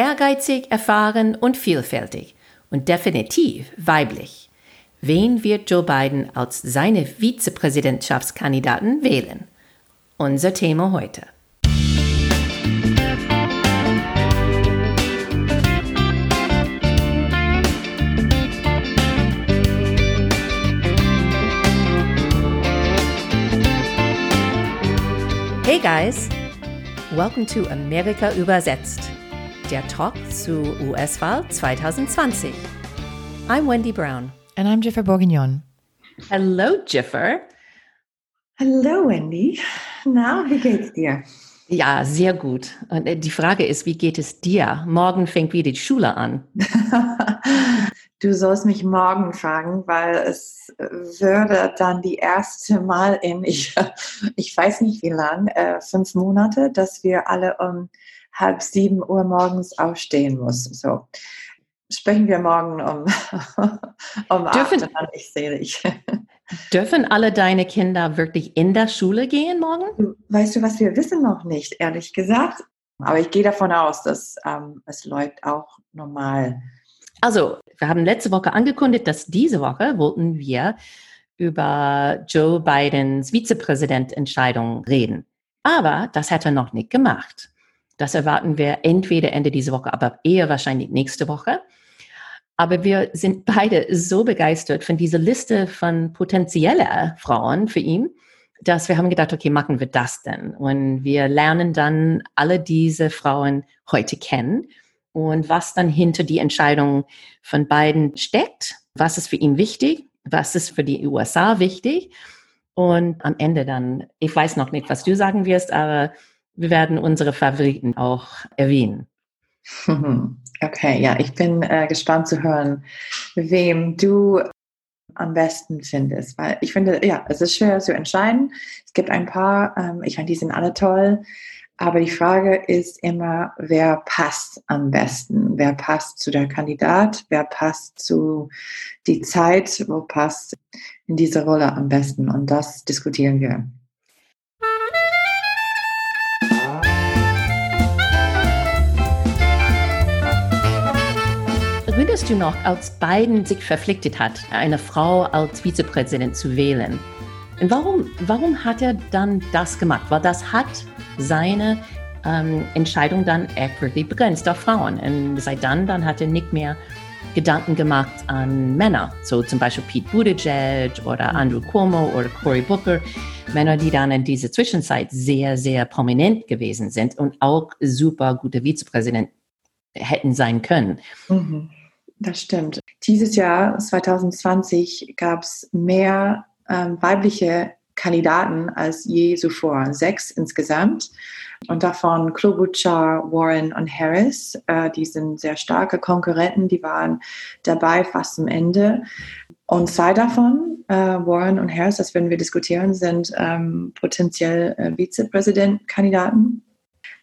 Ehrgeizig, erfahren und vielfältig und definitiv weiblich. Wen wird Joe Biden als seine Vizepräsidentschaftskandidaten wählen? Unser Thema heute. Hey guys, welcome to Amerika übersetzt, der Talk zu US-Wahl 2020. I'm Wendy Brown. And I'm Jiffer Bourguignon. Hello, Jiffer. Hallo, Wendy. Na, wie geht's dir? Ja, sehr gut. Und äh, die Frage ist, wie geht es dir? Morgen fängt wieder die Schule an. du sollst mich morgen fragen, weil es würde dann die erste Mal in, ich, ich weiß nicht wie lang, äh, fünf Monate, dass wir alle um halb sieben Uhr morgens aufstehen müssen. So sprechen wir morgen um, um dürfen, acht, ich sehe dich. Dürfen alle deine Kinder wirklich in der Schule gehen morgen? Weißt du was, wir wissen noch nicht, ehrlich gesagt. Aber ich gehe davon aus, dass ähm, es läuft auch normal. Also, wir haben letzte Woche angekündigt, dass diese Woche wollten wir über Joe Bidens Vizepräsidententscheidung reden. Aber das hat er noch nicht gemacht. Das erwarten wir entweder Ende dieser Woche, aber eher wahrscheinlich nächste Woche. Aber wir sind beide so begeistert von dieser Liste von potenzieller Frauen für ihn, dass wir haben gedacht, okay, machen wir das denn? Und wir lernen dann alle diese Frauen heute kennen und was dann hinter die Entscheidung von beiden steckt. Was ist für ihn wichtig? Was ist für die USA wichtig? Und am Ende dann, ich weiß noch nicht, was du sagen wirst, aber wir werden unsere Favoriten auch erwähnen. Okay, ja, ich bin äh, gespannt zu hören, wem du am besten findest, weil ich finde, ja, es ist schwer zu entscheiden. Es gibt ein paar, ähm, ich meine, die sind alle toll, aber die Frage ist immer, wer passt am besten? Wer passt zu der Kandidat? Wer passt zu die Zeit? Wo passt in diese Rolle am besten? Und das diskutieren wir. Erinnerst du noch, als Biden sich verpflichtet hat, eine Frau als Vizepräsident zu wählen? Warum, warum hat er dann das gemacht? Weil das hat seine ähm, Entscheidung dann wirklich begrenzt auf Frauen. Und seit dann, dann hat er nicht mehr Gedanken gemacht an Männer, so zum Beispiel Pete Buttigieg oder Andrew Cuomo oder Cory Booker, Männer, die dann in dieser Zwischenzeit sehr, sehr prominent gewesen sind und auch super gute Vizepräsident hätten sein können. Mhm. Das stimmt. Dieses Jahr, 2020, gab es mehr ähm, weibliche Kandidaten als je zuvor. Sechs insgesamt. Und davon Klobuchar, Warren und Harris. Äh, die sind sehr starke Konkurrenten. Die waren dabei fast zum Ende. Und zwei davon, äh, Warren und Harris, das werden wir diskutieren, sind ähm, potenziell äh, Vizepräsidentkandidaten.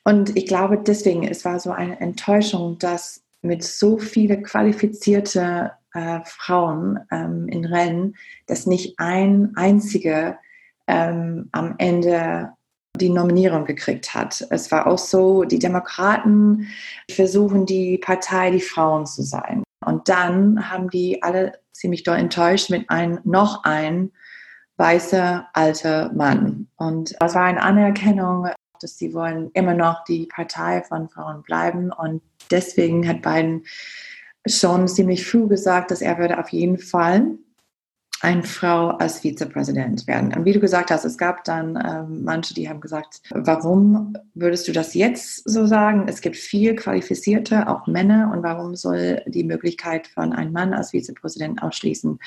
Und ich glaube deswegen, es war so eine Enttäuschung, dass mit so vielen qualifizierte äh, Frauen ähm, in Rennen, dass nicht ein einziger ähm, am Ende die Nominierung gekriegt hat. Es war auch so, die Demokraten versuchen die Partei die Frauen zu sein. Und dann haben die alle ziemlich doll enttäuscht mit einem noch ein weißer alter Mann. Und das war eine Anerkennung, dass sie wollen immer noch die Partei von Frauen bleiben und deswegen hat Biden schon ziemlich früh gesagt, dass er würde auf jeden Fall eine Frau als Vizepräsident werden. Und wie du gesagt hast, es gab dann ähm, manche, die haben gesagt, warum würdest du das jetzt so sagen? Es gibt viel qualifizierte, auch Männer, und warum soll die Möglichkeit von einem Mann als Vizepräsident ausschließen?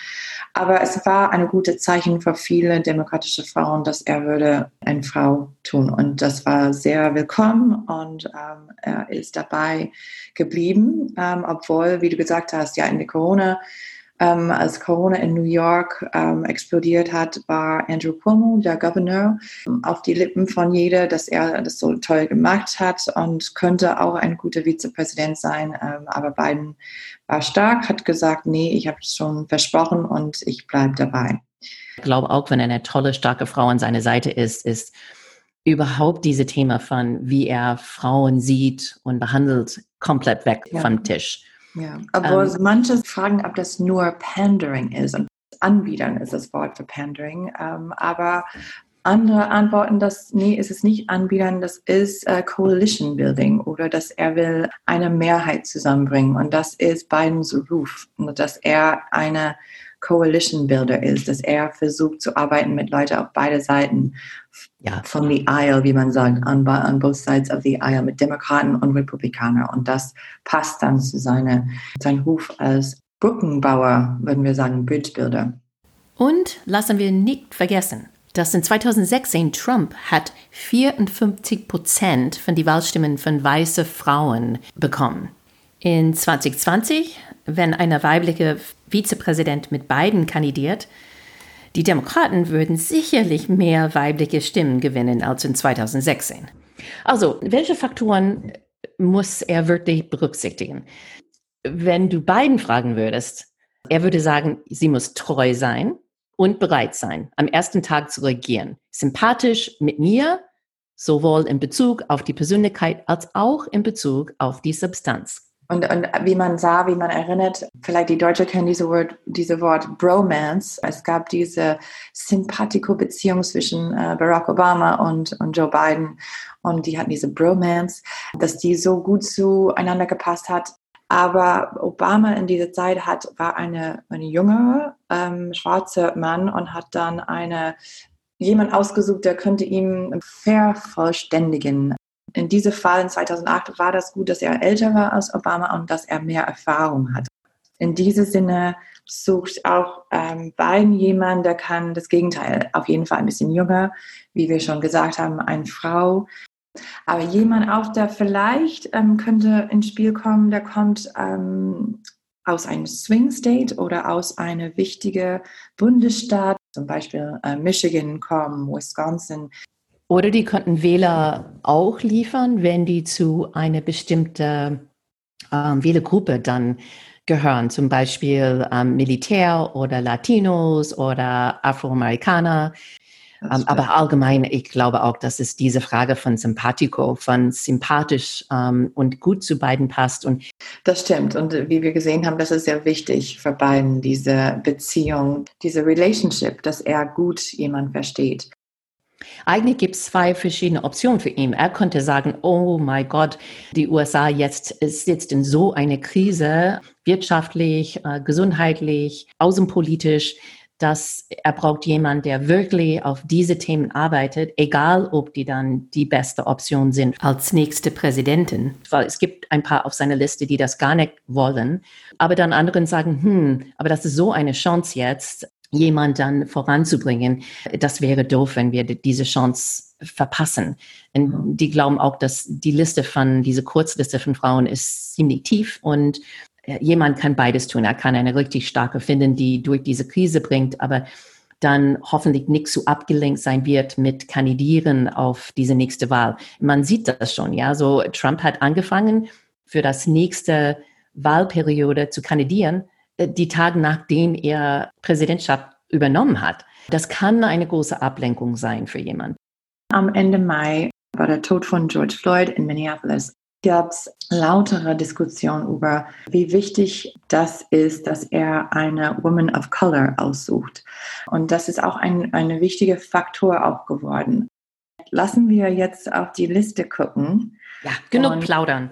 Aber es war ein gutes Zeichen für viele demokratische Frauen, dass er würde eine Frau tun. Und das war sehr willkommen und ähm, er ist dabei geblieben, ähm, obwohl, wie du gesagt hast, ja in der Corona ähm, als Corona in New York ähm, explodiert hat, war Andrew Cuomo, der Gouverneur, auf die Lippen von jeder, dass er das so toll gemacht hat und könnte auch ein guter Vizepräsident sein. Ähm, aber Biden war stark, hat gesagt, nee, ich habe es schon versprochen und ich bleibe dabei. Ich glaube auch, wenn eine tolle, starke Frau an seiner Seite ist, ist überhaupt diese Thema von, wie er Frauen sieht und behandelt, komplett weg ja. vom Tisch. Ja, aber ähm, manche fragen, ob das nur Pandering ist. Und Anbietern ist das Wort für Pandering. Ähm, aber andere antworten, dass, nee, ist es nicht Anbietern, das ist äh, Coalition Building oder dass er will eine Mehrheit zusammenbringen. Und das ist Bidens Ruf, dass er eine Coalition Builder ist, dass er versucht zu arbeiten mit Leuten auf beide Seiten ja. von the aisle, wie man sagt, on, on both sides of the aisle, mit Demokraten und Republikanern. Und das passt dann zu seiner, seinem Ruf als Brückenbauer, würden wir sagen, Bridge Builder. Und lassen wir nicht vergessen, dass in 2016 Trump hat 54 Prozent von den Wahlstimmen von weißen Frauen bekommen. In 2020, wenn eine weibliche Vizepräsident mit Biden kandidiert, die Demokraten würden sicherlich mehr weibliche Stimmen gewinnen als in 2016. Also, welche Faktoren muss er wirklich berücksichtigen? Wenn du Biden fragen würdest, er würde sagen, sie muss treu sein und bereit sein, am ersten Tag zu regieren. Sympathisch mit mir, sowohl in Bezug auf die Persönlichkeit als auch in Bezug auf die Substanz. Und, und wie man sah, wie man erinnert, vielleicht die Deutsche kennen diese Wort, diese Wort Bromance. Es gab diese Sympathiko-Beziehung zwischen äh, Barack Obama und, und Joe Biden. Und die hatten diese Bromance, dass die so gut zueinander gepasst hat. Aber Obama in dieser Zeit hat, war eine, eine junge, ähm, schwarze Mann und hat dann eine, jemand ausgesucht, der könnte ihm vervollständigen in diesem Fall in 2008 war das gut, dass er älter war als Obama und dass er mehr Erfahrung hat. In diesem Sinne sucht auch ähm, Biden jemand, der kann das Gegenteil, auf jeden Fall ein bisschen jünger, wie wir schon gesagt haben, eine Frau. Aber jemand auch, der vielleicht ähm, könnte ins Spiel kommen, der kommt ähm, aus einem Swing State oder aus einem wichtigen Bundesstaat, zum Beispiel äh, Michigan kommen, Wisconsin, oder die könnten Wähler auch liefern, wenn die zu einer bestimmten ähm, Wählergruppe dann gehören, zum Beispiel ähm, Militär oder Latinos oder Afroamerikaner. Ähm, aber allgemein, ich glaube auch, dass es diese Frage von Sympathico, von sympathisch ähm, und gut zu beiden passt. Und das stimmt. Und wie wir gesehen haben, das ist sehr wichtig für beiden, diese Beziehung, diese Relationship, dass er gut jemand versteht. Eigentlich gibt es zwei verschiedene Optionen für ihn. Er könnte sagen, oh mein Gott, die USA jetzt sitzt in so eine Krise, wirtschaftlich, äh, gesundheitlich, außenpolitisch, dass er braucht jemanden, der wirklich auf diese Themen arbeitet, egal ob die dann die beste Option sind als nächste Präsidentin. Weil es gibt ein paar auf seiner Liste, die das gar nicht wollen. Aber dann anderen sagen, hm, aber das ist so eine Chance jetzt jemand dann voranzubringen. Das wäre doof, wenn wir diese Chance verpassen. Und die glauben auch, dass die Liste von, diese Kurzliste von Frauen ist ziemlich tief und äh, jemand kann beides tun. Er kann eine richtig starke finden, die durch diese Krise bringt, aber dann hoffentlich nicht so abgelenkt sein wird mit Kandidieren auf diese nächste Wahl. Man sieht das schon, ja. So Trump hat angefangen, für das nächste Wahlperiode zu kandidieren die Tage nachdem er Präsidentschaft übernommen hat. Das kann eine große Ablenkung sein für jemanden. Am Ende Mai war der Tod von George Floyd in Minneapolis. Gab es lautere Diskussionen über, wie wichtig das ist, dass er eine Woman of Color aussucht. Und das ist auch ein, ein wichtiger Faktor auch geworden. Lassen wir jetzt auf die Liste gucken. Ja, genug Und plaudern.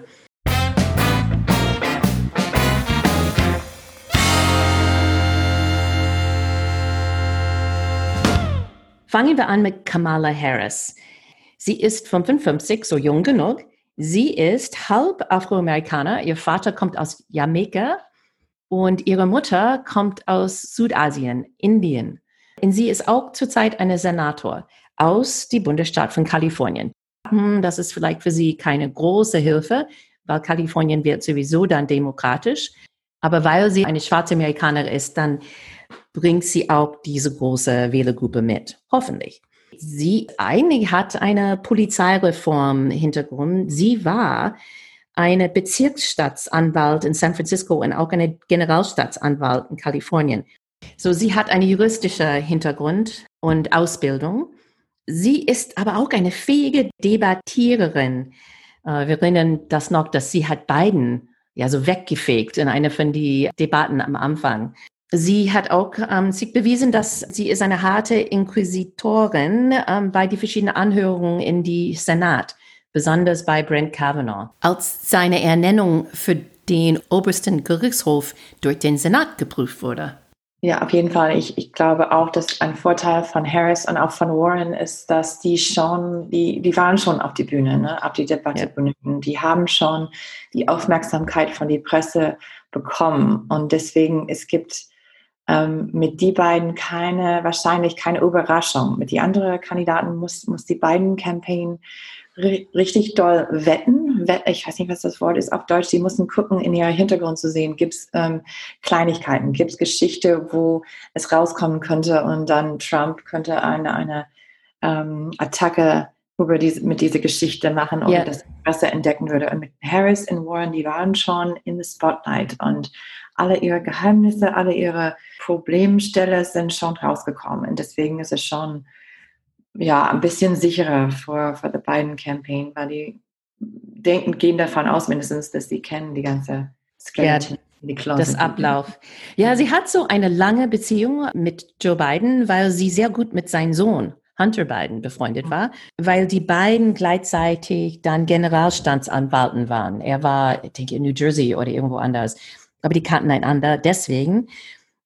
Fangen wir an mit Kamala Harris. Sie ist 55, so jung genug. Sie ist halb Afroamerikaner. Ihr Vater kommt aus Jamaika und ihre Mutter kommt aus Südasien, Indien. Und sie ist auch zurzeit eine Senator aus dem Bundesstaat von Kalifornien. Hm, das ist vielleicht für sie keine große Hilfe, weil Kalifornien wird sowieso dann demokratisch. Aber weil sie eine schwarze Amerikanerin ist, dann bringt sie auch diese große Wählergruppe mit. Hoffentlich. Sie eigentlich hat eine Polizeireform Hintergrund. Sie war eine Bezirksstaatsanwalt in San Francisco und auch eine Generalstaatsanwalt in Kalifornien. So, sie hat einen juristischen Hintergrund und Ausbildung. Sie ist aber auch eine fähige Debattiererin. Äh, wir erinnern das noch, dass sie hat Biden ja so weggefegt in einer von die Debatten am Anfang. Sie hat auch ähm, sich bewiesen, dass sie ist eine harte Inquisitorin ähm, bei die verschiedenen Anhörungen in die Senat, besonders bei Brent Kavanaugh. Als seine Ernennung für den obersten Gerichtshof durch den Senat geprüft wurde. Ja, auf jeden Fall. Ich, ich glaube auch, dass ein Vorteil von Harris und auch von Warren ist, dass die schon, die, die waren schon auf die Bühne, ne, auf die Debatte ja. Die haben schon die Aufmerksamkeit von der Presse bekommen. Und deswegen, es gibt ähm, mit die beiden keine, wahrscheinlich keine Überraschung. Mit die anderen Kandidaten muss, muss die beiden Campaign richtig doll wetten. Ich weiß nicht, was das Wort ist auf Deutsch. Sie mussten gucken, in ihr Hintergrund zu sehen. Gibt es ähm, Kleinigkeiten? Gibt es Geschichte, wo es rauskommen könnte und dann Trump könnte eine, eine ähm, Attacke über diese, mit dieser Geschichte machen oder yeah. das besser entdecken würde. Und mit Harris und Warren, die waren schon in the Spotlight und alle ihre Geheimnisse, alle ihre Problemstelle sind schon rausgekommen. Und deswegen ist es schon ja, ein bisschen sicherer vor, vor der beiden Campaign, weil die denken, gehen davon aus mindestens, dass sie kennen die ganze Skeleton. Ja, das Ablauf. Ja, sie hat so eine lange Beziehung mit Joe Biden, weil sie sehr gut mit seinem Sohn Hunter Biden befreundet war, weil die beiden gleichzeitig dann Generalstandsanwalten waren. Er war, ich denke, in New Jersey oder irgendwo anders. Aber die kannten einander deswegen.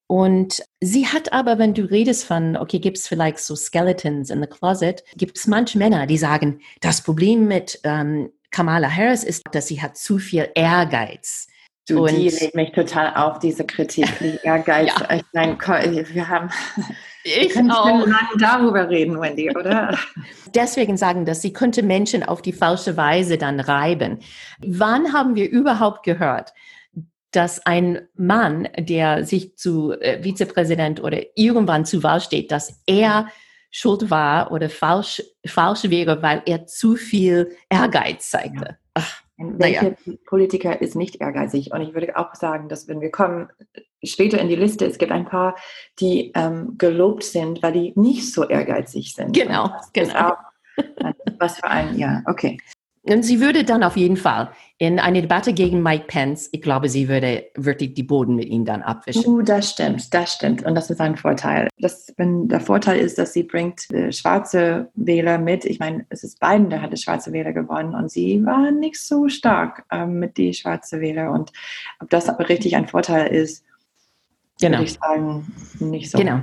Und sie hat aber, wenn du redest von, okay, gibt es vielleicht so Skeletons in the Closet, gibt es manche Männer, die sagen, das Problem mit ähm, Kamala Harris ist, dass sie hat zu viel Ehrgeiz. Du, und die legt mich total auf, diese Kritik, die Ehrgeiz. ja. Ich meine, wir haben, ich können auch. darüber reden, Wendy, oder? Deswegen sagen, dass sie könnte Menschen auf die falsche Weise dann reiben. Wann haben wir überhaupt gehört, dass ein Mann, der sich zu äh, Vizepräsident oder irgendwann zu Wahl steht, dass er schuld war oder falsch, falsch wäre, weil er zu viel Ehrgeiz zeigte. Ach, Welcher ja. Politiker ist nicht ehrgeizig? Und ich würde auch sagen, dass wenn wir kommen später in die Liste, es gibt ein paar, die ähm, gelobt sind, weil die nicht so ehrgeizig sind. Genau, genau. Auch, was für ein, ja, okay. Und sie würde dann auf jeden Fall in eine Debatte gegen Mike Pence, ich glaube, sie würde wirklich die Boden mit ihm dann abwischen. Uh, das stimmt, das stimmt. Und das ist ein Vorteil. Das, wenn der Vorteil ist, dass sie bringt äh, schwarze Wähler mit. Ich meine, es ist Biden, der hatte schwarze Wähler gewonnen und sie war nicht so stark ähm, mit die schwarze Wähler. Und ob das aber richtig ein Vorteil ist, genau. würde ich sagen, nicht so. Genau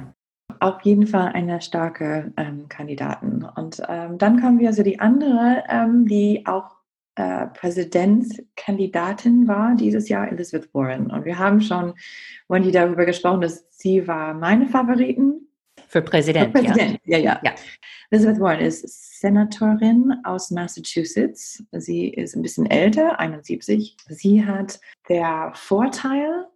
auf jeden Fall eine starke ähm, Kandidatin. Und ähm, dann kommen wir zu die andere, ähm, die auch äh, Präsidentskandidatin war dieses Jahr, Elizabeth Warren. Und wir haben schon, Wendy, darüber gesprochen, dass sie war meine Favoriten. Für Präsident, Für Präsident. Ja. Ja, ja. ja. Elizabeth Warren ist Senatorin aus Massachusetts. Sie ist ein bisschen älter, 71. Sie hat der Vorteil,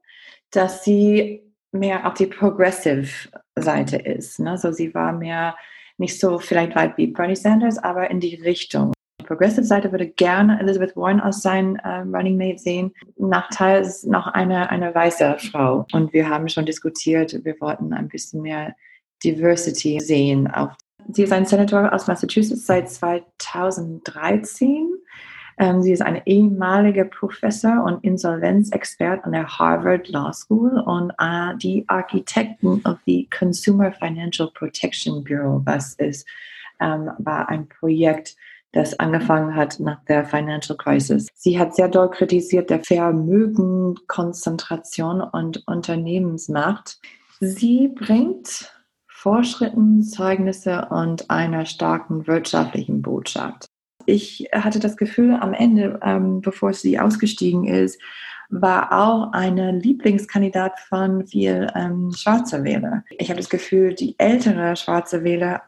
dass sie mehr auf die Progressive Seite ist. Ne? So sie war mehr nicht so vielleicht weit wie Bernie Sanders, aber in die Richtung. Die Progressive Seite würde gerne Elizabeth Warren als sein äh, Running Mate sehen. Nachteil ist noch eine, eine weiße Frau. Und wir haben schon diskutiert, wir wollten ein bisschen mehr Diversity sehen. Auf Sie ist ein Senator aus Massachusetts seit 2013 ähm, sie ist eine ehemalige Professor und Insolvenzexpert an der Harvard Law School und äh, die Architekten of the Consumer Financial Protection Bureau, was ist, ähm, war ein Projekt, das angefangen hat nach der Financial Crisis. Sie hat sehr doll kritisiert der Vermögenkonzentration und Unternehmensmacht. Sie bringt Fortschritten, Zeugnisse und einer starken wirtschaftlichen Botschaft ich hatte das Gefühl, am Ende, ähm, bevor sie ausgestiegen ist, war auch eine Lieblingskandidat von viel ähm, schwarzer Wähler. Ich habe das Gefühl, die ältere schwarze Wähler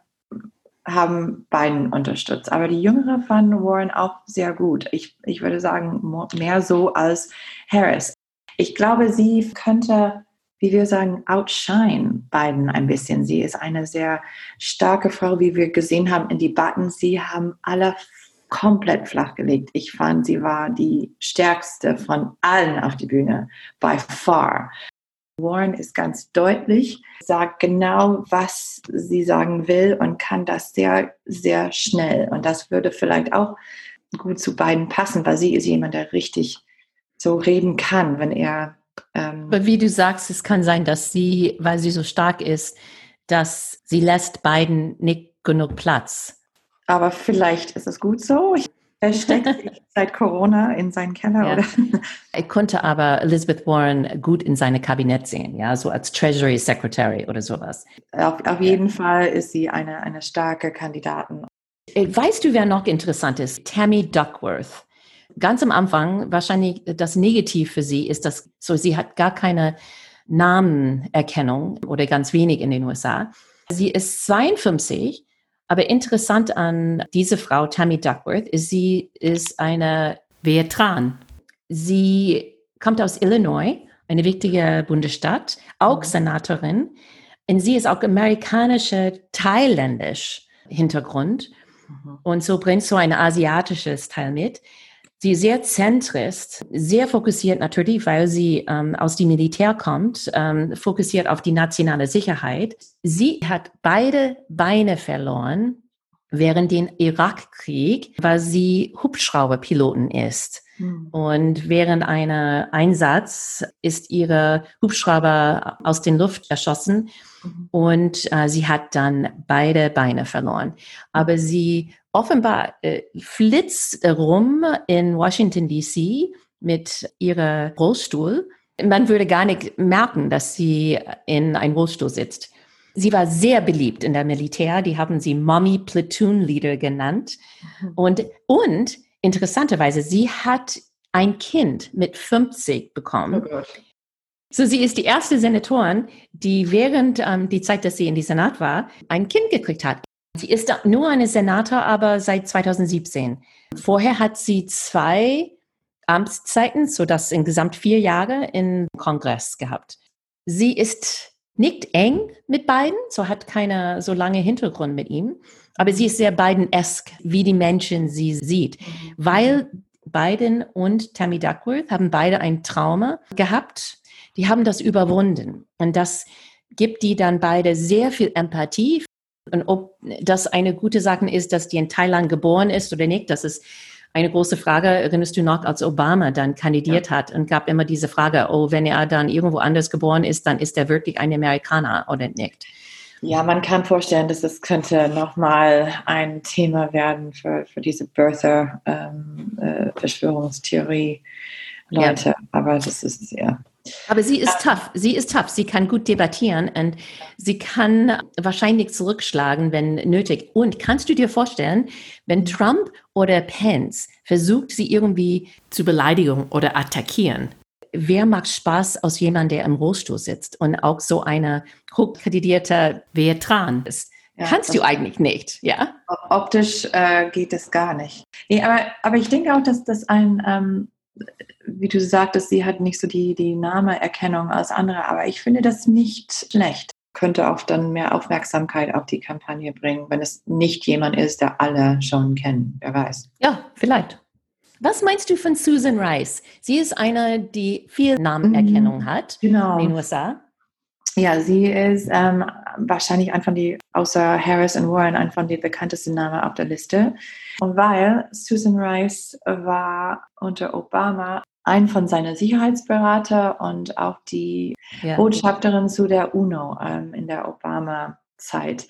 haben beiden unterstützt, aber die jüngere fanden Warren auch sehr gut. Ich, ich würde sagen, mehr so als Harris. Ich glaube, sie könnte wie wir sagen, outshine Biden ein bisschen. Sie ist eine sehr starke Frau, wie wir gesehen haben in Debatten. Sie haben alle komplett flachgelegt. Ich fand, sie war die stärkste von allen auf die Bühne, by far. Warren ist ganz deutlich, sagt genau, was sie sagen will und kann das sehr, sehr schnell. Und das würde vielleicht auch gut zu beiden passen, weil sie ist jemand, der richtig so reden kann, wenn er. Ähm Aber wie du sagst, es kann sein, dass sie, weil sie so stark ist, dass sie lässt beiden nicht genug Platz. Aber vielleicht ist es gut so. Ich er steckt seit Corona in seinen Keller. Ja. Oder? Ich konnte aber Elizabeth Warren gut in seine Kabinett sehen, ja, so als Treasury Secretary oder sowas. Auf, auf jeden Fall ist sie eine, eine starke Kandidatin. Äh, weißt du, wer noch interessant ist? Tammy Duckworth. Ganz am Anfang, wahrscheinlich das Negativ für sie ist, dass so sie hat gar keine Namenerkennung oder ganz wenig in den USA. Sie ist 52 aber interessant an diese Frau, Tammy Duckworth, ist, sie ist eine Veteran. Sie kommt aus Illinois, eine wichtige Bundesstaat, auch mhm. Senatorin. Und sie ist auch amerikanischer, thailändisch Hintergrund. Mhm. Und so bringt so ein asiatisches Teil mit. Sie ist sehr zentrist, sehr fokussiert natürlich, weil sie ähm, aus dem Militär kommt, ähm, fokussiert auf die nationale Sicherheit. Sie hat beide Beine verloren während den Irakkrieg, weil sie Hubschrauberpiloten ist. Hm. Und während einer Einsatz ist ihre Hubschrauber aus den Luft erschossen mhm. und äh, sie hat dann beide Beine verloren. Aber sie offenbar äh, flitzt rum in Washington DC mit ihrer Rollstuhl. Man würde gar nicht merken, dass sie in einem Rollstuhl sitzt. Sie war sehr beliebt in der Militär. Die haben sie Mommy Platoon Leader genannt. Mhm. Und, und interessanterweise, sie hat ein Kind mit 50 bekommen. Oh so, sie ist die erste Senatorin, die während ähm, die Zeit, dass sie in die Senat war, ein Kind gekriegt hat. Sie ist nur eine Senator, aber seit 2017. Vorher hat sie zwei Amtszeiten, so dass insgesamt vier Jahre im Kongress gehabt. Sie ist nicht eng mit Biden, so hat keine so lange Hintergrund mit ihm, aber sie ist sehr Biden-esque, wie die Menschen sie sieht, weil Biden und Tammy Duckworth haben beide ein Trauma gehabt. Die haben das überwunden und das gibt die dann beide sehr viel Empathie und ob das eine gute Sache ist, dass die in Thailand geboren ist oder nicht, das ist eine große Frage. Erinnerst du noch, als Obama dann kandidiert ja. hat und gab immer diese Frage, oh, wenn er dann irgendwo anders geboren ist, dann ist er wirklich ein Amerikaner oder nicht? Ja, man kann vorstellen, dass das könnte nochmal ein Thema werden für, für diese Birther-Verschwörungstheorie. Ähm, äh, ja. aber das ist ja aber sie ist tough. Sie ist tough. Sie kann gut debattieren und sie kann wahrscheinlich zurückschlagen, wenn nötig. Und kannst du dir vorstellen, wenn Trump oder Pence versucht, sie irgendwie zu beleidigen oder attackieren? Wer macht Spaß aus jemandem, der im Rollstuhl sitzt und auch so eine hochkreditierter Veteran ist? Ja, Kannst du eigentlich nicht, ja? Optisch äh, geht es gar nicht. Nee, aber, aber ich denke auch, dass das ein, ähm, wie du sagtest, sie hat nicht so die, die Nameerkennung als andere, aber ich finde das nicht schlecht. Könnte auch dann mehr Aufmerksamkeit auf die Kampagne bringen, wenn es nicht jemand ist, der alle schon kennen. Wer weiß. Ja, vielleicht. Was meinst du von Susan Rice? Sie ist eine, die viel Namenerkennung mhm, hat genau. in den USA. Ja, sie ist ähm, wahrscheinlich einfach die, außer Harris und Warren, einfach die bekannteste Name auf der Liste. Und weil Susan Rice war unter Obama ein von seinen Sicherheitsberater und auch die ja. Botschafterin zu der UNO ähm, in der Obama-Zeit.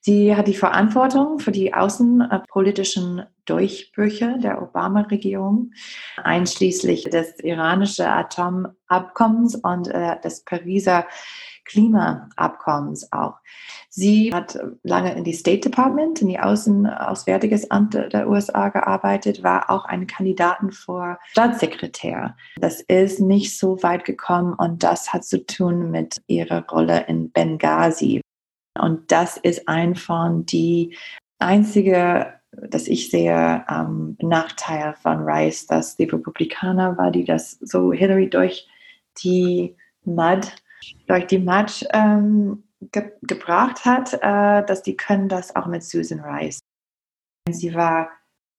Sie hat die Verantwortung für die außenpolitischen Durchbrüche der Obama-Regierung, einschließlich des iranischen Atomabkommens und äh, des Pariser Klimaabkommens auch. Sie hat lange in die State Department, in die Außen Auswärtiges Amt der USA gearbeitet, war auch eine Kandidatin vor Staatssekretär. Das ist nicht so weit gekommen und das hat zu tun mit ihrer Rolle in Benghazi. Und das ist ein von die einzige dass ich sehe, ähm, Nachteil von Rice, dass die Republikaner war, die das so Hillary durch die Mud durch die Match ähm, ge gebracht hat, äh, dass die können das auch mit Susan Rice. Sie war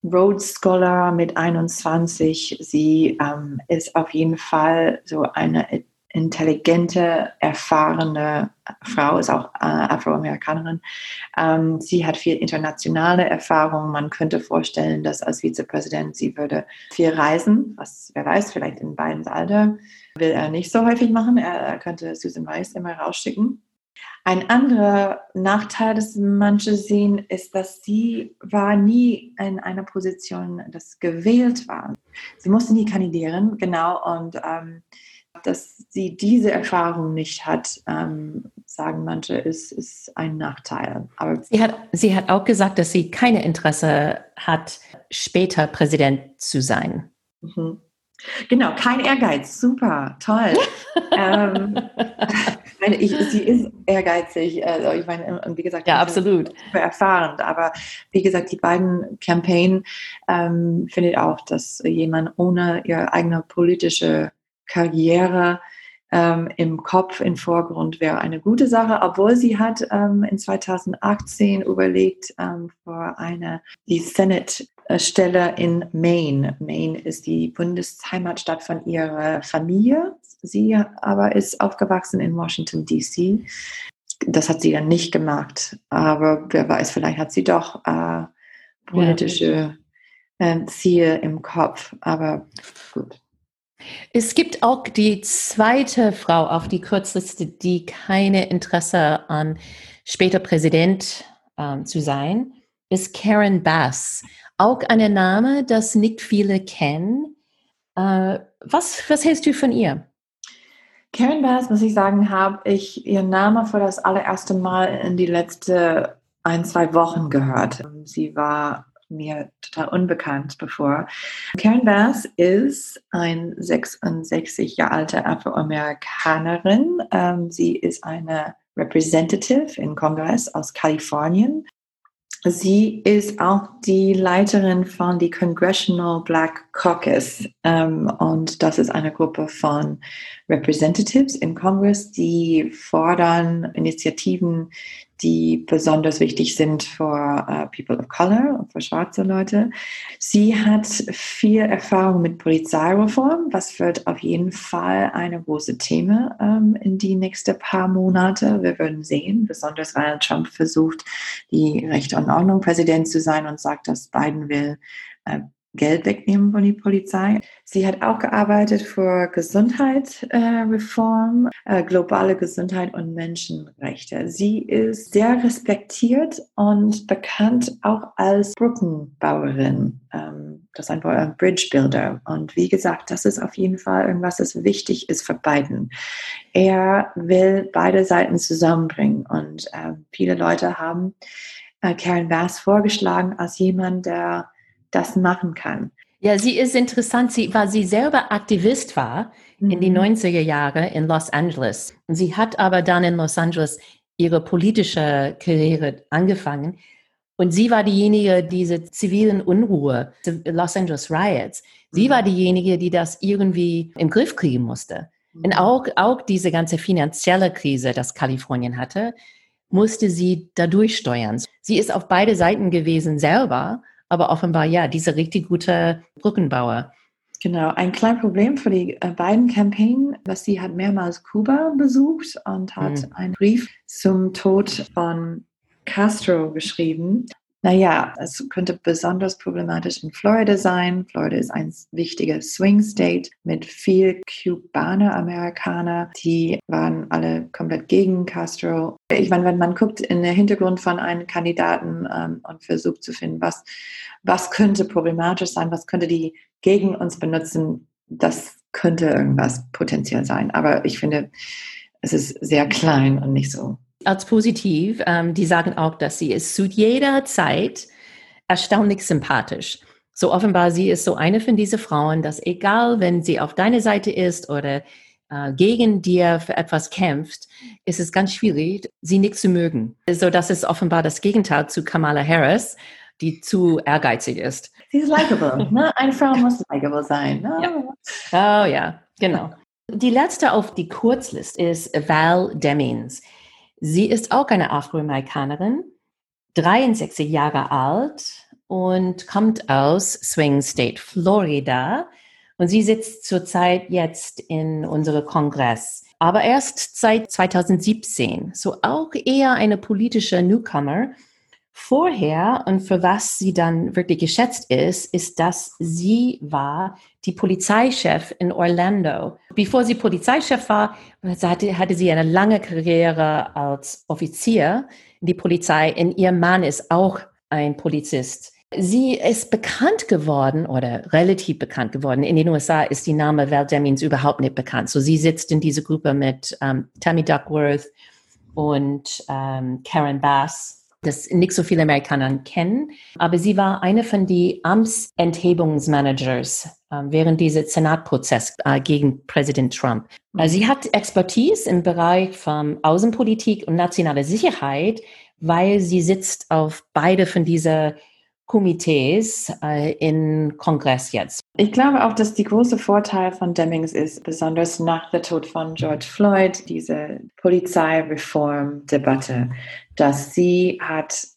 Rhodes Scholar mit 21. Sie ähm, ist auf jeden Fall so eine intelligente, erfahrene Frau, ist auch äh, Afroamerikanerin. Ähm, sie hat viel internationale Erfahrung. Man könnte vorstellen, dass als Vizepräsident sie würde viel reisen, was wer weiß, vielleicht in Bidens Alter will er nicht so häufig machen. Er, er könnte Susan Rice immer rausschicken. Ein anderer Nachteil, das manche sehen, ist, dass sie war nie in einer Position, das gewählt war. Sie musste nie kandidieren, genau, und ähm, dass sie diese Erfahrung nicht hat, ähm, sagen manche, ist, ist ein Nachteil. Aber sie hat, sie hat auch gesagt, dass sie keine Interesse hat, später Präsident zu sein. Mhm. Genau, kein Ehrgeiz, super, toll. ähm, ich sie ist ehrgeizig, also ich meine, wie gesagt, ja, absolut. super erfahren, aber wie gesagt, die beiden Campaign ähm, findet auch, dass jemand ohne ihre eigene politische Karriere ähm, im Kopf, im Vorgrund wäre eine gute Sache, obwohl sie hat ähm, in 2018 überlegt, ähm, vor einer, die Senate-Stelle in Maine. Maine ist die Bundesheimatstadt von ihrer Familie. Sie aber ist aufgewachsen in Washington, D.C. Das hat sie dann nicht gemacht, aber wer weiß, vielleicht hat sie doch äh, politische äh, Ziele im Kopf, aber gut. Es gibt auch die zweite Frau auf die Kurzliste, die keine Interesse an später Präsident ähm, zu sein, ist Karen Bass. Auch ein Name, das nicht viele kennen. Äh, was, was hältst du von ihr? Karen Bass, muss ich sagen, habe ich ihren Namen für das allererste Mal in die letzten ein, zwei Wochen gehört. Sie war mir total unbekannt bevor. Karen Bass ist ein 66 Jahre alte Afroamerikanerin. Ähm, sie ist eine Representative im Kongress aus Kalifornien. Sie ist auch die Leiterin von die Congressional Black Caucus ähm, und das ist eine Gruppe von Representatives im Kongress, die fordern Initiativen, die besonders wichtig sind für uh, People of Color und für schwarze Leute. Sie hat viel Erfahrung mit Polizeireform, was wird auf jeden Fall eine große Thema ähm, in die nächsten paar Monate. Wir werden sehen, besonders weil Trump versucht, die Recht und Ordnung Präsident zu sein und sagt, dass Biden will äh, Geld wegnehmen von der Polizei. Sie hat auch gearbeitet für Gesundheitsreform, äh, äh, globale Gesundheit und Menschenrechte. Sie ist sehr respektiert und bekannt auch als Brückenbauerin. Ähm, das ist ein Wort, Bridge Builder. Und wie gesagt, das ist auf jeden Fall irgendwas, das wichtig ist für Biden. Er will beide Seiten zusammenbringen und äh, viele Leute haben äh, Karen Bass vorgeschlagen als jemand, der das machen kann. Ja, sie ist interessant, sie, weil sie selber Aktivist war mhm. in die 90er mhm. Jahre in Los Angeles. Und sie hat aber dann in Los Angeles ihre politische Karriere angefangen. Und sie war diejenige, diese zivilen Unruhe, Los Angeles Riots, sie mhm. war diejenige, die das irgendwie im Griff kriegen musste. Mhm. Und auch, auch diese ganze finanzielle Krise, das Kalifornien hatte, musste sie dadurch steuern. Sie ist auf beide Seiten gewesen selber aber offenbar ja, diese richtig gute Brückenbauer. Genau, ein kleines Problem für die äh, beiden Campaign, was sie hat mehrmals Kuba besucht und hat mhm. einen Brief zum Tod von Castro geschrieben. Naja, es könnte besonders problematisch in Florida sein. Florida ist ein wichtiger Swing State mit viel Kubaner, Amerikaner. Die waren alle komplett gegen Castro. Ich meine, wenn man guckt in den Hintergrund von einem Kandidaten ähm, und versucht zu finden, was, was könnte problematisch sein, was könnte die gegen uns benutzen, das könnte irgendwas potenziell sein. Aber ich finde, es ist sehr klein und nicht so als positiv. Ähm, die sagen auch, dass sie ist zu jeder Zeit erstaunlich sympathisch. So offenbar, sie ist so eine von diesen Frauen, dass egal, wenn sie auf deiner Seite ist oder äh, gegen dir für etwas kämpft, ist es ganz schwierig, sie nicht zu mögen. So, das ist offenbar das Gegenteil zu Kamala Harris, die zu ehrgeizig ist. Sie ist likable. ne? Eine Frau muss likable sein. Ne? Ja. Oh ja, genau. Die letzte auf die Kurzlist ist Val Demings. Sie ist auch eine Afroamerikanerin, 63 Jahre alt und kommt aus Swing State, Florida. Und sie sitzt zurzeit jetzt in unserem Kongress. Aber erst seit 2017. So auch eher eine politische Newcomer. Vorher und für was sie dann wirklich geschätzt ist, ist, dass sie war die Polizeichef in Orlando. Bevor sie Polizeichef war, hatte, hatte sie eine lange Karriere als Offizier in die Polizei. Und ihr Mann ist auch ein Polizist. Sie ist bekannt geworden oder relativ bekannt geworden. In den USA ist die Name Val Demings überhaupt nicht bekannt. So sie sitzt in dieser Gruppe mit ähm, Tammy Duckworth und ähm, Karen Bass das nicht so viele Amerikaner kennen. Aber sie war eine von den Amtsenthebungsmanagers äh, während dieses Senatprozess äh, gegen Präsident Trump. Also sie hat Expertise im Bereich von Außenpolitik und nationaler Sicherheit, weil sie sitzt auf beide von dieser Komitees äh, im Kongress jetzt. Ich glaube auch, dass die große Vorteil von Demings ist, besonders nach dem Tod von George Floyd, diese Polizeireform-Debatte, dass sie hat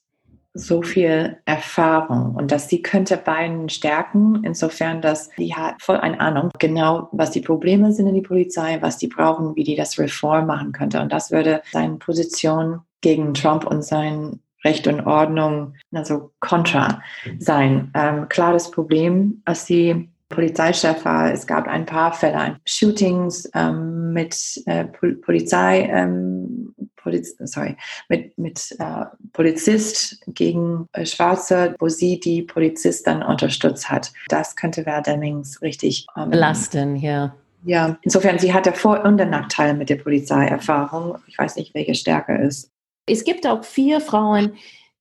so viel Erfahrung und dass sie könnte beiden stärken, insofern, dass sie hat voll eine Ahnung, genau was die Probleme sind in die Polizei, was die brauchen, wie die das Reform machen könnte. Und das würde seine Position gegen Trump und sein Recht und Ordnung, also kontra sein. Ähm, klar, das Problem, als die Polizeichef war, es gab ein paar Fälle, Shootings ähm, mit äh, Polizei, ähm, Poliz sorry, mit, mit äh, Polizist gegen äh, Schwarze, wo sie die Polizist dann unterstützt hat. Das könnte Verdemings richtig ähm, belasten, ja. Ja, insofern, sie hat der Vor- und der Nachteile mit der Polizeierfahrung. Ich weiß nicht, welche stärker ist. Es gibt auch vier Frauen,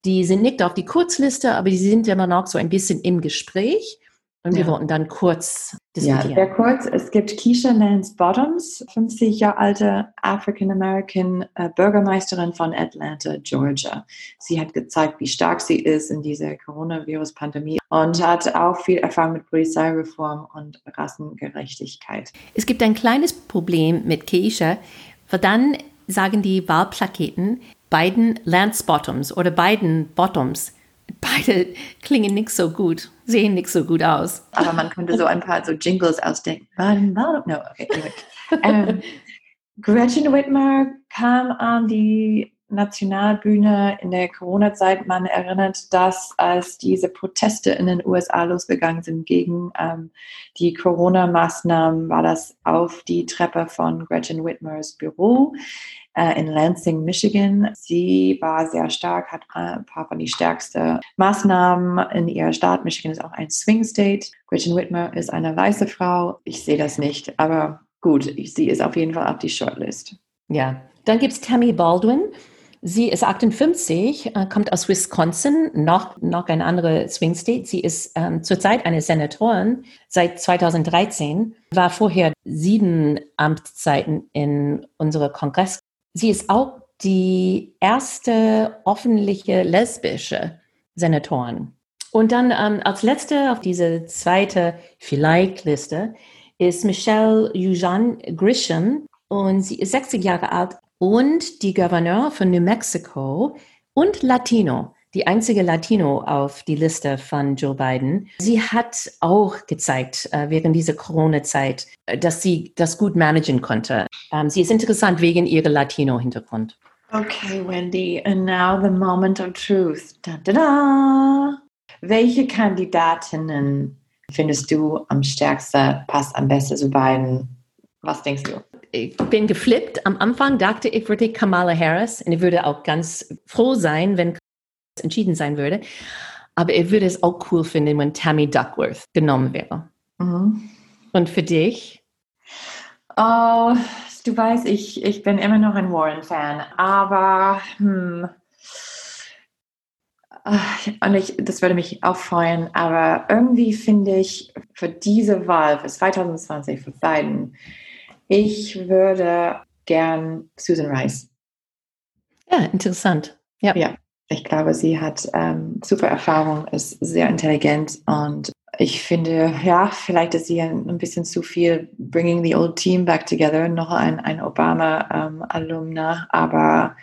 die sind nicht auf die Kurzliste, aber die sind immer noch so ein bisschen im Gespräch. Und wir ja. wollten dann kurz diskutieren. Ja, sehr kurz. Es gibt Keisha Nance Bottoms, 50 Jahre alte African-American äh, Bürgermeisterin von Atlanta, Georgia. Sie hat gezeigt, wie stark sie ist in dieser Coronavirus-Pandemie und hat auch viel Erfahrung mit Polizeireform und Rassengerechtigkeit. Es gibt ein kleines Problem mit Keisha, weil dann sagen die Wahlplaketen, beiden Lance Bottoms oder beiden Bottoms. Beide klingen nicht so gut, sehen nicht so gut aus. Aber man könnte so ein paar so Jingles ausdenken. Baden, Baden. No, okay, anyway. ähm, Gretchen Whitmer kam an die Nationalbühne in der Corona-Zeit. Man erinnert, dass als diese Proteste in den USA losgegangen sind gegen ähm, die Corona-Maßnahmen, war das auf die Treppe von Gretchen Whitmers Büro in Lansing, Michigan. Sie war sehr stark, hat ein paar von den stärksten Maßnahmen in ihrer Stadt. Michigan ist auch ein Swing State. Gretchen Whitmer ist eine weiße Frau. Ich sehe das nicht, aber gut, sie ist auf jeden Fall auf die Shortlist. Ja, dann gibt es Tammy Baldwin. Sie ist 58, äh, kommt aus Wisconsin, noch, noch ein anderer Swing State. Sie ist ähm, zurzeit eine Senatorin seit 2013, war vorher sieben Amtszeiten in unserem Kongress Sie ist auch die erste öffentliche lesbische Senatorin. Und dann ähm, als letzte auf diese zweite Vielleicht-Liste ist Michelle Yujan Grisham und sie ist 60 Jahre alt und die Gouverneur von New Mexico und Latino die einzige Latino auf die Liste von Joe Biden. Sie hat auch gezeigt äh, während dieser Corona-Zeit, äh, dass sie das gut managen konnte. Ähm, sie ist interessant wegen ihrer Latino-Hintergrund. Okay, Wendy, and now the moment of truth. Da, da, da. Welche Kandidatinnen findest du am stärksten, passt am besten zu beiden? Was denkst du? ich bin geflippt. Am Anfang dachte ich würde Kamala Harris und ich würde auch ganz froh sein, wenn entschieden sein würde. Aber er würde es auch cool finden, wenn Tammy Duckworth genommen wäre. Mhm. Und für dich? Oh, du weißt, ich, ich bin immer noch ein Warren-Fan, aber hm, und ich, das würde mich auch freuen, aber irgendwie finde ich für diese Wahl, für 2020, für Biden, ich würde gern Susan Rice. Ja, interessant. Ja. ja. Ich glaube, sie hat ähm, super Erfahrung, ist sehr intelligent und ich finde, ja, vielleicht ist sie ein, ein bisschen zu viel bringing the old team back together, noch ein, ein Obama-Alumna, ähm, aber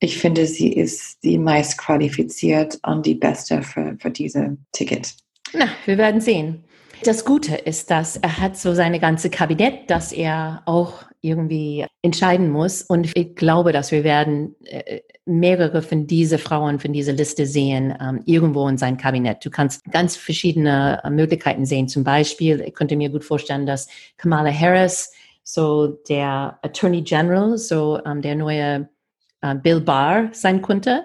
ich finde, sie ist die meist qualifiziert und die beste für, für diese Ticket. Na, wir werden sehen. Das Gute ist, dass er hat so seine ganze Kabinett, dass er auch irgendwie entscheiden muss. Und ich glaube, dass wir werden äh, mehrere von diese Frauen von dieser Liste sehen, ähm, irgendwo in seinem Kabinett. Du kannst ganz verschiedene äh, Möglichkeiten sehen. Zum Beispiel, ich könnte mir gut vorstellen, dass Kamala Harris, so der Attorney General, so ähm, der neue äh, Bill Barr sein könnte.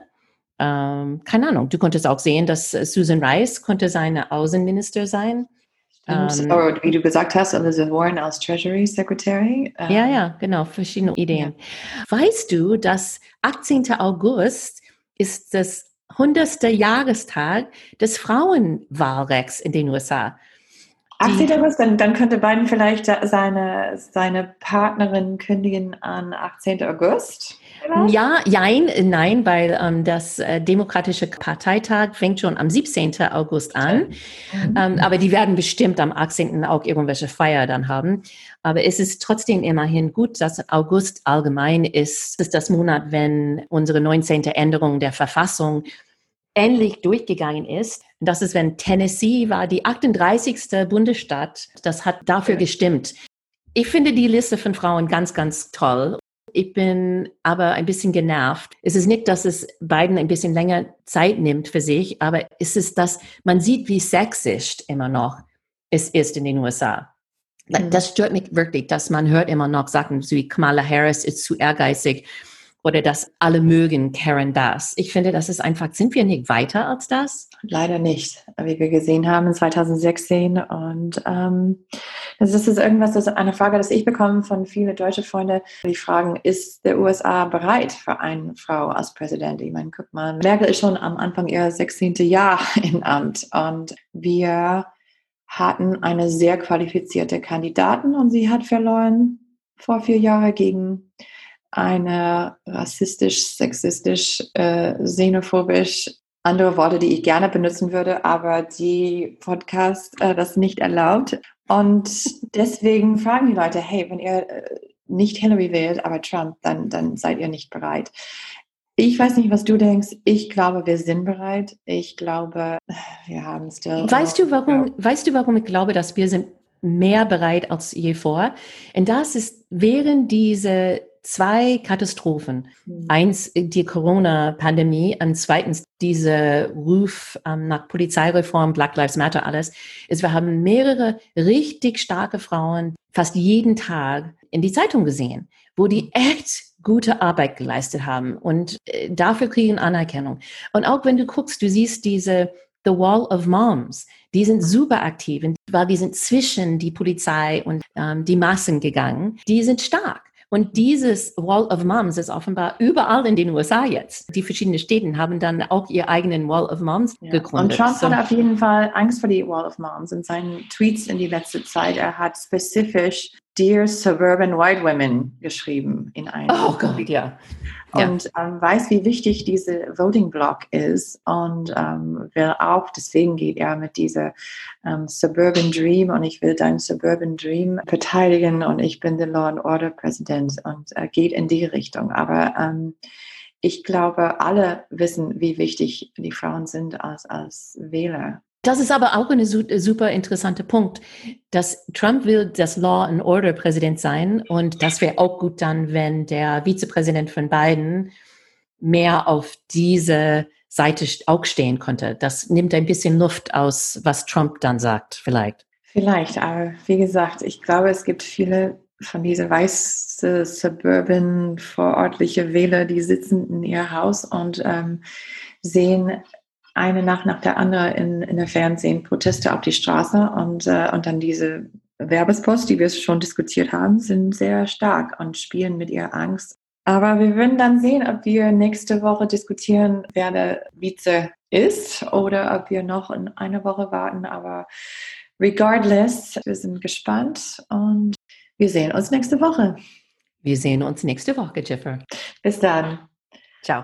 Ähm, keine Ahnung, du konntest auch sehen, dass Susan Rice könnte seine Außenminister sein. Ähm, wie du gesagt hast, Elizabeth Warren als Treasury Secretary. Ähm, ja, ja, genau, verschiedene Ideen. Ja. Weißt du, dass 18. August ist das 100. Jahrestag des Frauenwahlrechts in den USA. 18. August, dann, dann könnte Biden vielleicht seine, seine Partnerin kündigen an 18. August. Ja, jein, nein, weil ähm, das äh, Demokratische Parteitag fängt schon am 17. August an. Mhm. Ähm, aber die werden bestimmt am 18. auch irgendwelche Feier dann haben. Aber es ist trotzdem immerhin gut, dass August allgemein ist. Ist das Monat, wenn unsere 19. Änderung der Verfassung endlich durchgegangen ist. Das ist, wenn Tennessee war die 38. Bundesstaat. Das hat dafür gestimmt. Ich finde die Liste von Frauen ganz, ganz toll. Ich bin aber ein bisschen genervt. Es ist nicht, dass es Biden ein bisschen länger Zeit nimmt für sich, aber es ist, dass man sieht, wie sexistisch immer noch es ist in den USA. Mhm. Das stört mich wirklich, dass man hört immer noch Sachen wie Kamala Harris ist zu ehrgeizig oder dass alle mögen Karen Bass. Ich finde, das ist einfach, sind wir nicht weiter als das? Leider nicht, wie wir gesehen haben in 2016. Und ähm, das ist irgendwas, das eine Frage, das ich bekomme von vielen deutschen Freunden, die fragen, ist der USA bereit für eine Frau als Präsident? Ich meine, guck mal, Merkel ist schon am Anfang ihrer 16. Jahr im Amt und wir hatten eine sehr qualifizierte Kandidatin und sie hat verloren vor vier Jahren gegen eine rassistisch, sexistisch, äh, xenophobisch, andere Worte, die ich gerne benutzen würde, aber die Podcast äh, das nicht erlaubt. Und deswegen fragen die Leute, hey, wenn ihr äh, nicht Hillary wählt, aber Trump, dann, dann seid ihr nicht bereit. Ich weiß nicht, was du denkst. Ich glaube, wir sind bereit. Ich glaube, wir haben es still. Weißt du, warum, weißt du, warum ich glaube, dass wir sind mehr bereit als je vor? Und das ist während diese zwei Katastrophen. Mhm. Eins die Corona-Pandemie und zweitens diese Ruf ähm, nach Polizeireform, Black Lives Matter, alles. Ist, wir haben mehrere richtig starke Frauen fast jeden Tag in die Zeitung gesehen, wo die mhm. echt gute Arbeit geleistet haben und äh, dafür kriegen Anerkennung. Und auch wenn du guckst, du siehst diese The Wall of Moms, die sind super aktiv, weil die sind zwischen die Polizei und ähm, die Massen gegangen. Die sind stark. Und dieses Wall of Moms ist offenbar überall in den USA jetzt. Die verschiedenen Städte haben dann auch ihr eigenen Wall of Moms ja. gegründet. Und Trump so. hat auf jeden Fall Angst vor die Wall of Moms in seinen Tweets in die letzte Zeit. Er hat spezifisch Dear Suburban White Women geschrieben in einem. Oh Gott, ja. Und ja. ähm, weiß, wie wichtig diese Voting Block ist und ähm, will auch, deswegen geht er mit dieser ähm, Suburban Dream und ich will deinen Suburban Dream verteidigen und ich bin der Law and Order Präsident und äh, geht in die Richtung. Aber ähm, ich glaube, alle wissen, wie wichtig die Frauen sind als, als Wähler. Das ist aber auch ein super interessanter Punkt, dass Trump will das Law and Order Präsident sein und das wäre auch gut dann, wenn der Vizepräsident von Biden mehr auf diese Seite auch stehen konnte. Das nimmt ein bisschen Luft aus, was Trump dann sagt, vielleicht. Vielleicht, aber wie gesagt, ich glaube, es gibt viele von diese weißen suburban vorortliche Wähler, die sitzen in ihr Haus und ähm, sehen eine Nacht nach der anderen in, in der Fernsehen Proteste auf die Straße und, äh, und dann diese Werbespost, die wir schon diskutiert haben, sind sehr stark und spielen mit ihrer Angst. Aber wir werden dann sehen, ob wir nächste Woche diskutieren, wer der Vize ist oder ob wir noch in eine Woche warten. Aber regardless, wir sind gespannt und wir sehen uns nächste Woche. Wir sehen uns nächste Woche, Jiffer. Bis dann. Ciao.